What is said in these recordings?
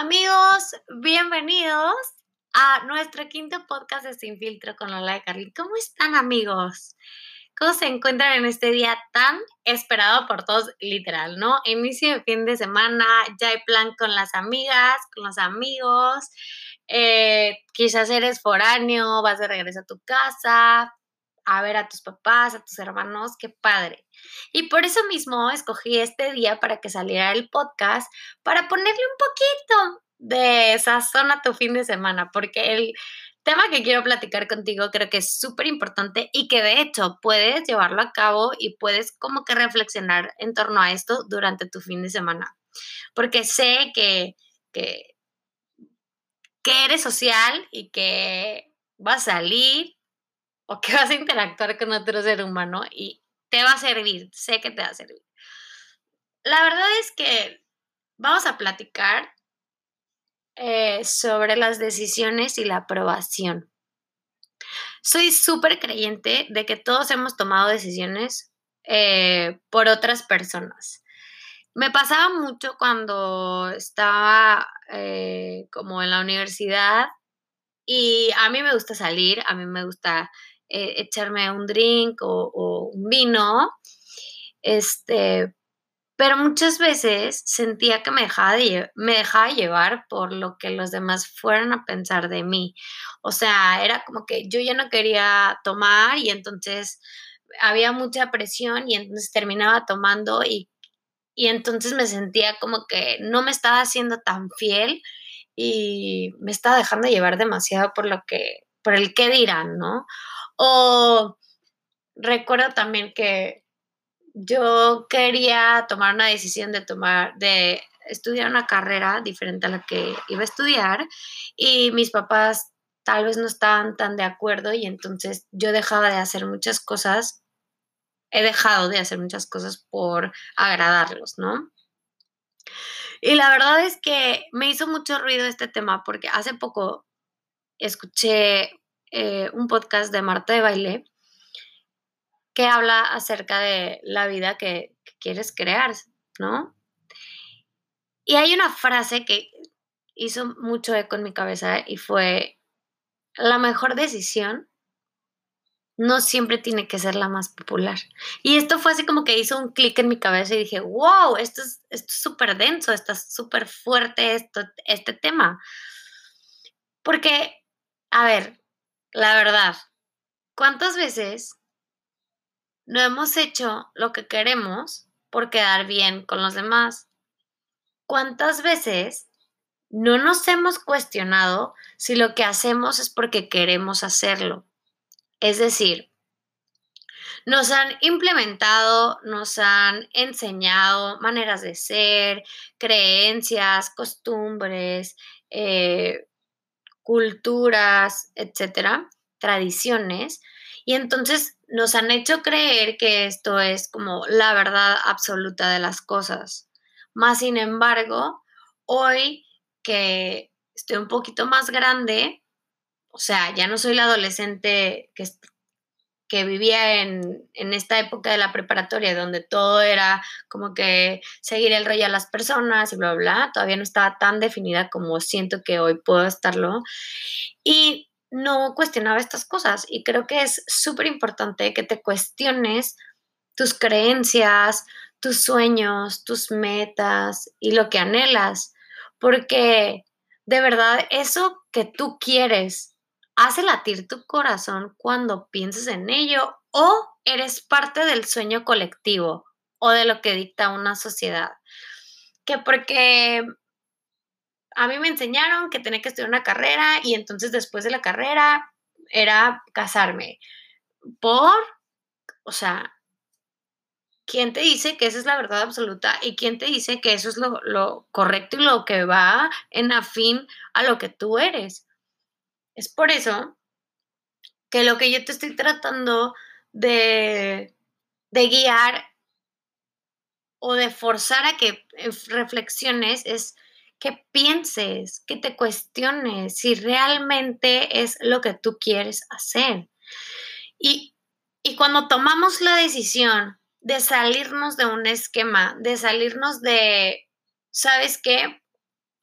Amigos, bienvenidos a nuestro quinto podcast de Sin Filtro con Lola de Carly. ¿Cómo están amigos? ¿Cómo se encuentran en este día tan esperado por todos, literal, ¿no? Inicio de fin de semana, ya hay plan con las amigas, con los amigos, eh, quizás eres foráneo, vas de regreso a tu casa, a ver a tus papás, a tus hermanos, qué padre. Y por eso mismo escogí este día para que saliera el podcast, para ponerle un poquito de sazón a tu fin de semana, porque el tema que quiero platicar contigo creo que es súper importante y que de hecho puedes llevarlo a cabo y puedes como que reflexionar en torno a esto durante tu fin de semana, porque sé que, que, que eres social y que vas a salir o que vas a interactuar con otro ser humano y te va a servir, sé que te va a servir. La verdad es que vamos a platicar eh, sobre las decisiones y la aprobación. Soy súper creyente de que todos hemos tomado decisiones eh, por otras personas. Me pasaba mucho cuando estaba eh, como en la universidad y a mí me gusta salir, a mí me gusta eh, echarme un drink o, un vino, este, pero muchas veces sentía que me dejaba, me dejaba llevar por lo que los demás fueran a pensar de mí. O sea, era como que yo ya no quería tomar y entonces había mucha presión y entonces terminaba tomando y, y entonces me sentía como que no me estaba haciendo tan fiel y me estaba dejando llevar demasiado por lo que, por el qué dirán, ¿no? O recuerdo también que yo quería tomar una decisión de tomar, de estudiar una carrera diferente a la que iba a estudiar y mis papás tal vez no estaban tan de acuerdo y entonces yo dejaba de hacer muchas cosas, he dejado de hacer muchas cosas por agradarlos, ¿no? Y la verdad es que me hizo mucho ruido este tema porque hace poco escuché eh, un podcast de Marta de Baile que habla acerca de la vida que, quieres crear, ¿no? Y hay una frase que hizo mucho eco en mi cabeza y fue, la mejor decisión no siempre tiene que ser la más popular. Y esto fue así como que hizo un clic en mi cabeza y dije, wow, esto es súper denso, está súper fuerte esto, este tema. Porque, a ver, la verdad, ¿cuántas veces no hemos hecho lo que queremos por quedar bien con los demás? ¿Cuántas veces no nos hemos cuestionado si lo que hacemos es porque queremos hacerlo? Es decir, nos han implementado, nos han enseñado maneras de ser, creencias, costumbres, eh, culturas, etcétera, tradiciones, y entonces nos han hecho creer que esto es como la verdad absoluta de las cosas. Más sin embargo, hoy que estoy un poquito más grande, o sea, ya no soy la adolescente que, que vivía en, esta época de la preparatoria, donde todo era como que seguir el rollo a las personas y bla, bla, bla, todavía no estaba tan definida como siento que hoy puedo estarlo. Y no cuestionaba estas cosas. Y creo que es súper importante que te cuestiones tus creencias, tus sueños, tus metas y lo que anhelas, porque de verdad eso que tú quieres hace latir tu corazón cuando piensas en ello o eres parte del sueño colectivo o de lo que dicta una sociedad. Que porque a mí me enseñaron que tenía que estudiar una carrera y entonces después de la carrera era casarme. Por, o sea, ¿quién te dice que esa es la verdad absoluta y quién te dice que eso es lo, lo correcto y lo que va en afín a lo que tú eres? Es por eso que lo que yo te estoy tratando de, guiar o de forzar a que eh, reflexiones es que pienses, que te cuestiones si realmente es lo que tú quieres hacer. Y, y cuando tomamos la decisión de salirnos de un esquema, de salirnos de, ¿sabes qué?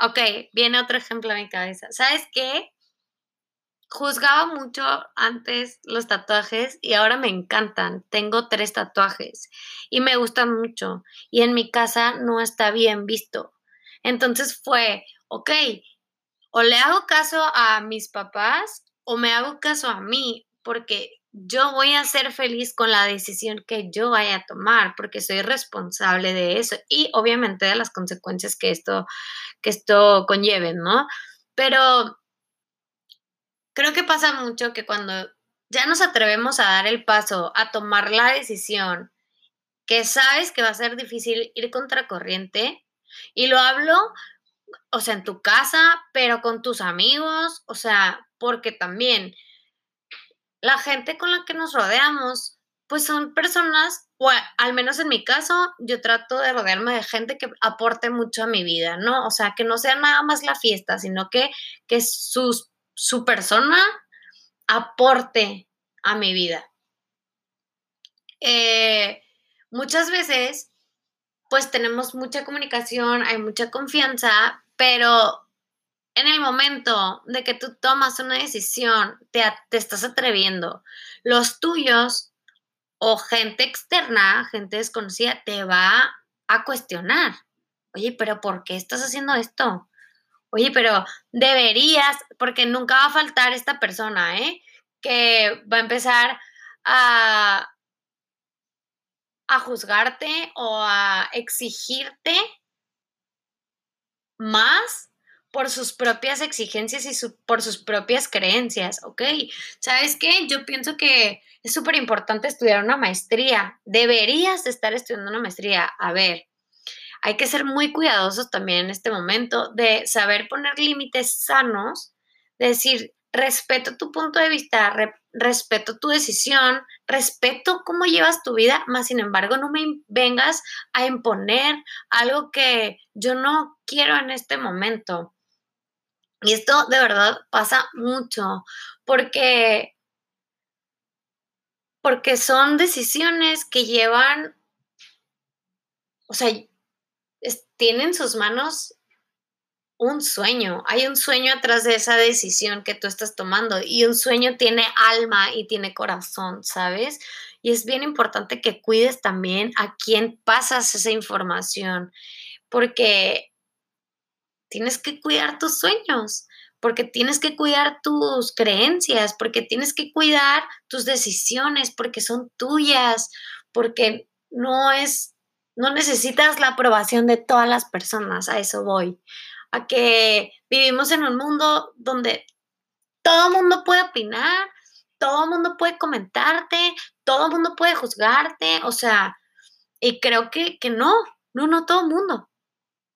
Ok, viene otro ejemplo a mi cabeza. ¿Sabes qué? Juzgaba mucho antes los tatuajes y ahora me encantan. Tengo tres tatuajes y me gustan mucho. Y en mi casa no está bien visto. Entonces fue, ok, o le hago caso a mis papás o me hago caso a mí, porque yo voy a ser feliz con la decisión que yo vaya a tomar, porque soy responsable de eso y obviamente de las consecuencias que esto, que esto conlleve, ¿no? Pero creo que pasa mucho que cuando ya nos atrevemos a dar el paso, a tomar la decisión, que sabes que va a ser difícil ir contracorriente, y lo hablo, o sea, en tu casa, pero con tus amigos, o sea, porque también la gente con la que nos rodeamos, pues son personas, o al menos en mi caso, yo trato de rodearme de gente que aporte mucho a mi vida, ¿no? O sea, que no sea nada más la fiesta, sino que, que su persona aporte a mi vida. Eh, muchas veces, pues tenemos mucha comunicación, hay mucha confianza, pero en el momento de que tú tomas una decisión, te, te, estás atreviendo. Los tuyos o gente externa, gente desconocida, te va a cuestionar. Oye, pero ¿por qué estás haciendo esto? Oye, pero deberías, porque nunca va a faltar esta persona, ¿eh? Que va a empezar a, a juzgarte o a exigirte más por sus propias exigencias y por sus propias creencias, ¿ok? ¿Sabes qué? Yo pienso que es súper importante estudiar una maestría. Deberías estar estudiando una maestría. A ver, hay que ser muy cuidadosos también en este momento de saber poner límites sanos, de decir, respeto tu punto de vista, respeto tu decisión, respeto cómo llevas tu vida, más sin embargo no me vengas a imponer algo que yo no quiero en este momento. Y esto de verdad pasa mucho porque, porque son decisiones que llevan, o sea, tienen en sus manos un sueño. Hay un sueño atrás de esa decisión que tú estás tomando y un sueño tiene alma y tiene corazón, ¿sabes? Y es bien importante que cuides también a quién pasas esa información, porque tienes que cuidar tus sueños, porque tienes que cuidar tus creencias, porque tienes que cuidar tus decisiones, porque son tuyas, porque no es, no necesitas la aprobación de todas las personas, a eso voy, a que vivimos en un mundo donde todo el mundo puede opinar, todo el mundo puede comentarte, todo el mundo puede juzgarte, o sea, y creo que, que no, no, no todo el mundo.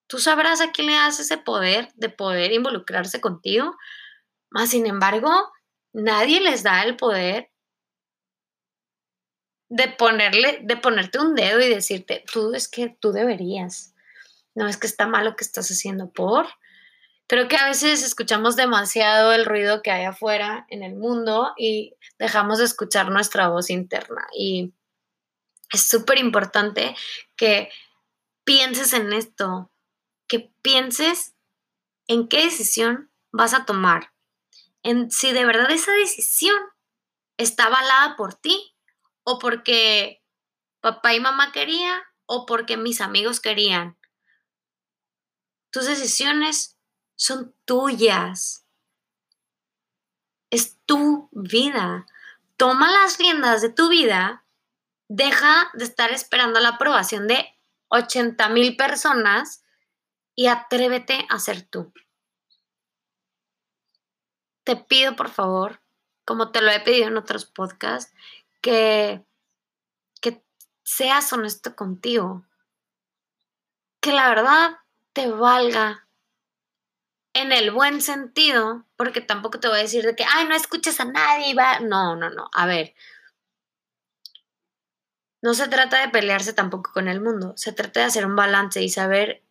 Tú sabrás a quién le das ese poder de poder involucrarse contigo, más sin embargo, nadie les da el poder de ponerle, de ponerte un dedo y decirte, tú es que tú deberías. No es que está mal lo que estás haciendo por. Creo que a veces escuchamos demasiado el ruido que hay afuera en el mundo y dejamos de escuchar nuestra voz interna. Y es súper importante que pienses en esto, que pienses en qué decisión vas a tomar, en si de verdad esa decisión está avalada por ti o porque papá y mamá querían o porque mis amigos querían. Tus decisiones son tuyas. Es tu vida. Toma las riendas de tu vida. Deja de estar esperando la aprobación de 80 mil personas y atrévete a ser tú. Te pido, por favor, como te lo he pedido en otros podcasts, que, que seas honesto contigo. Que la verdad te valga en el buen sentido, porque tampoco te voy a decir de que, ay, no escuches a nadie va. No, no, no. A ver, no se trata de pelearse tampoco con el mundo, se trata de hacer un balance y saber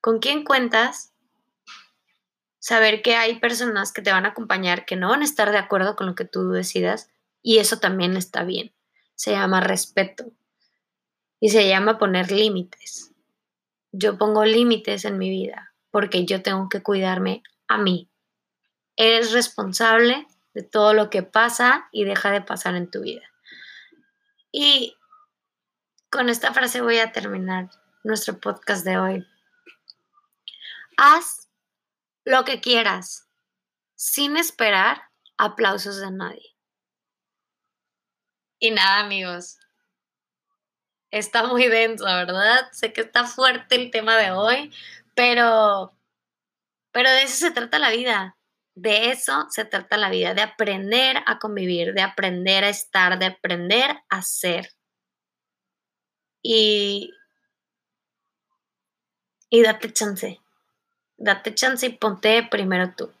con quién cuentas, saber que hay personas que te van a acompañar que no van a estar de acuerdo con lo que tú decidas y eso también está bien. Se llama respeto y se llama poner límites. yo pongo límites en mi vida porque yo tengo que cuidarme a mí. Eres responsable de todo lo que pasa y deja de pasar en tu vida. Y con esta frase voy a terminar nuestro podcast de hoy. Haz lo que quieras sin esperar aplausos de nadie. Y nada, amigos. Está muy denso, ¿verdad? Sé que está fuerte el tema de hoy, pero pero de eso se trata la vida. De eso se trata la vida, de aprender a convivir, de aprender a estar, de aprender a ser. Y, y date chance. Date chance y ponte primero tú.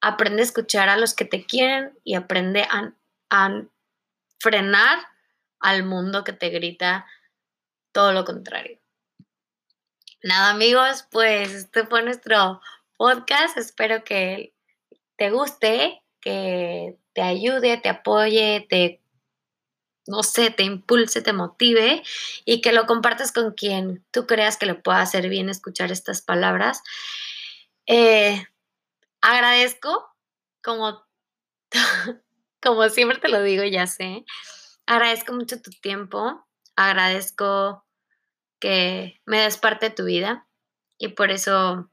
Aprende a escuchar a los que te quieren y aprende a, a frenar al mundo que te grita todo lo contrario. Nada amigos, pues este fue nuestro podcast. Espero que te guste, que te ayude, te apoye, te, no sé, te impulse, te motive y que lo compartas con quien tú creas que le pueda hacer bien escuchar estas palabras. Eh, agradezco, como, como siempre te lo digo, ya sé, agradezco mucho tu tiempo, agradezco que me des parte de tu vida y por eso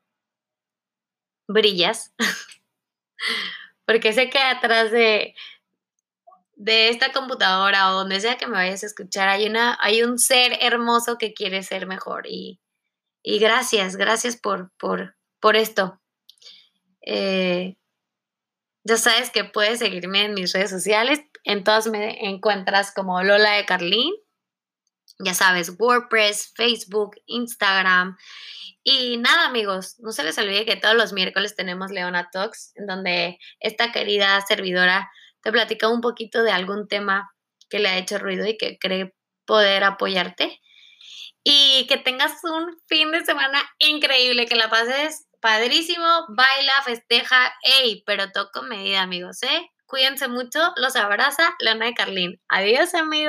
brillas, porque sé que atrás de, de esta computadora o donde sea que me vayas a escuchar, hay, una, hay un ser hermoso que quiere ser mejor y, y gracias, gracias por, por, por esto. Eh, ya sabes que puedes seguirme en mis redes sociales. En todas me encuentras como Lola de Carlín. Ya sabes, WordPress, Facebook, Instagram. Y nada, amigos, no se les olvide que todos los miércoles tenemos Leona Talks, en donde esta querida servidora te platica un poquito de algún tema que le ha hecho ruido y que cree poder apoyarte. Y que tengas un fin de semana increíble, que la pases padrísimo, baila, festeja, ey, pero toco medida, amigos, ¿eh? Cuídense mucho, los abraza Leona de Carlín. Adiós, amigos.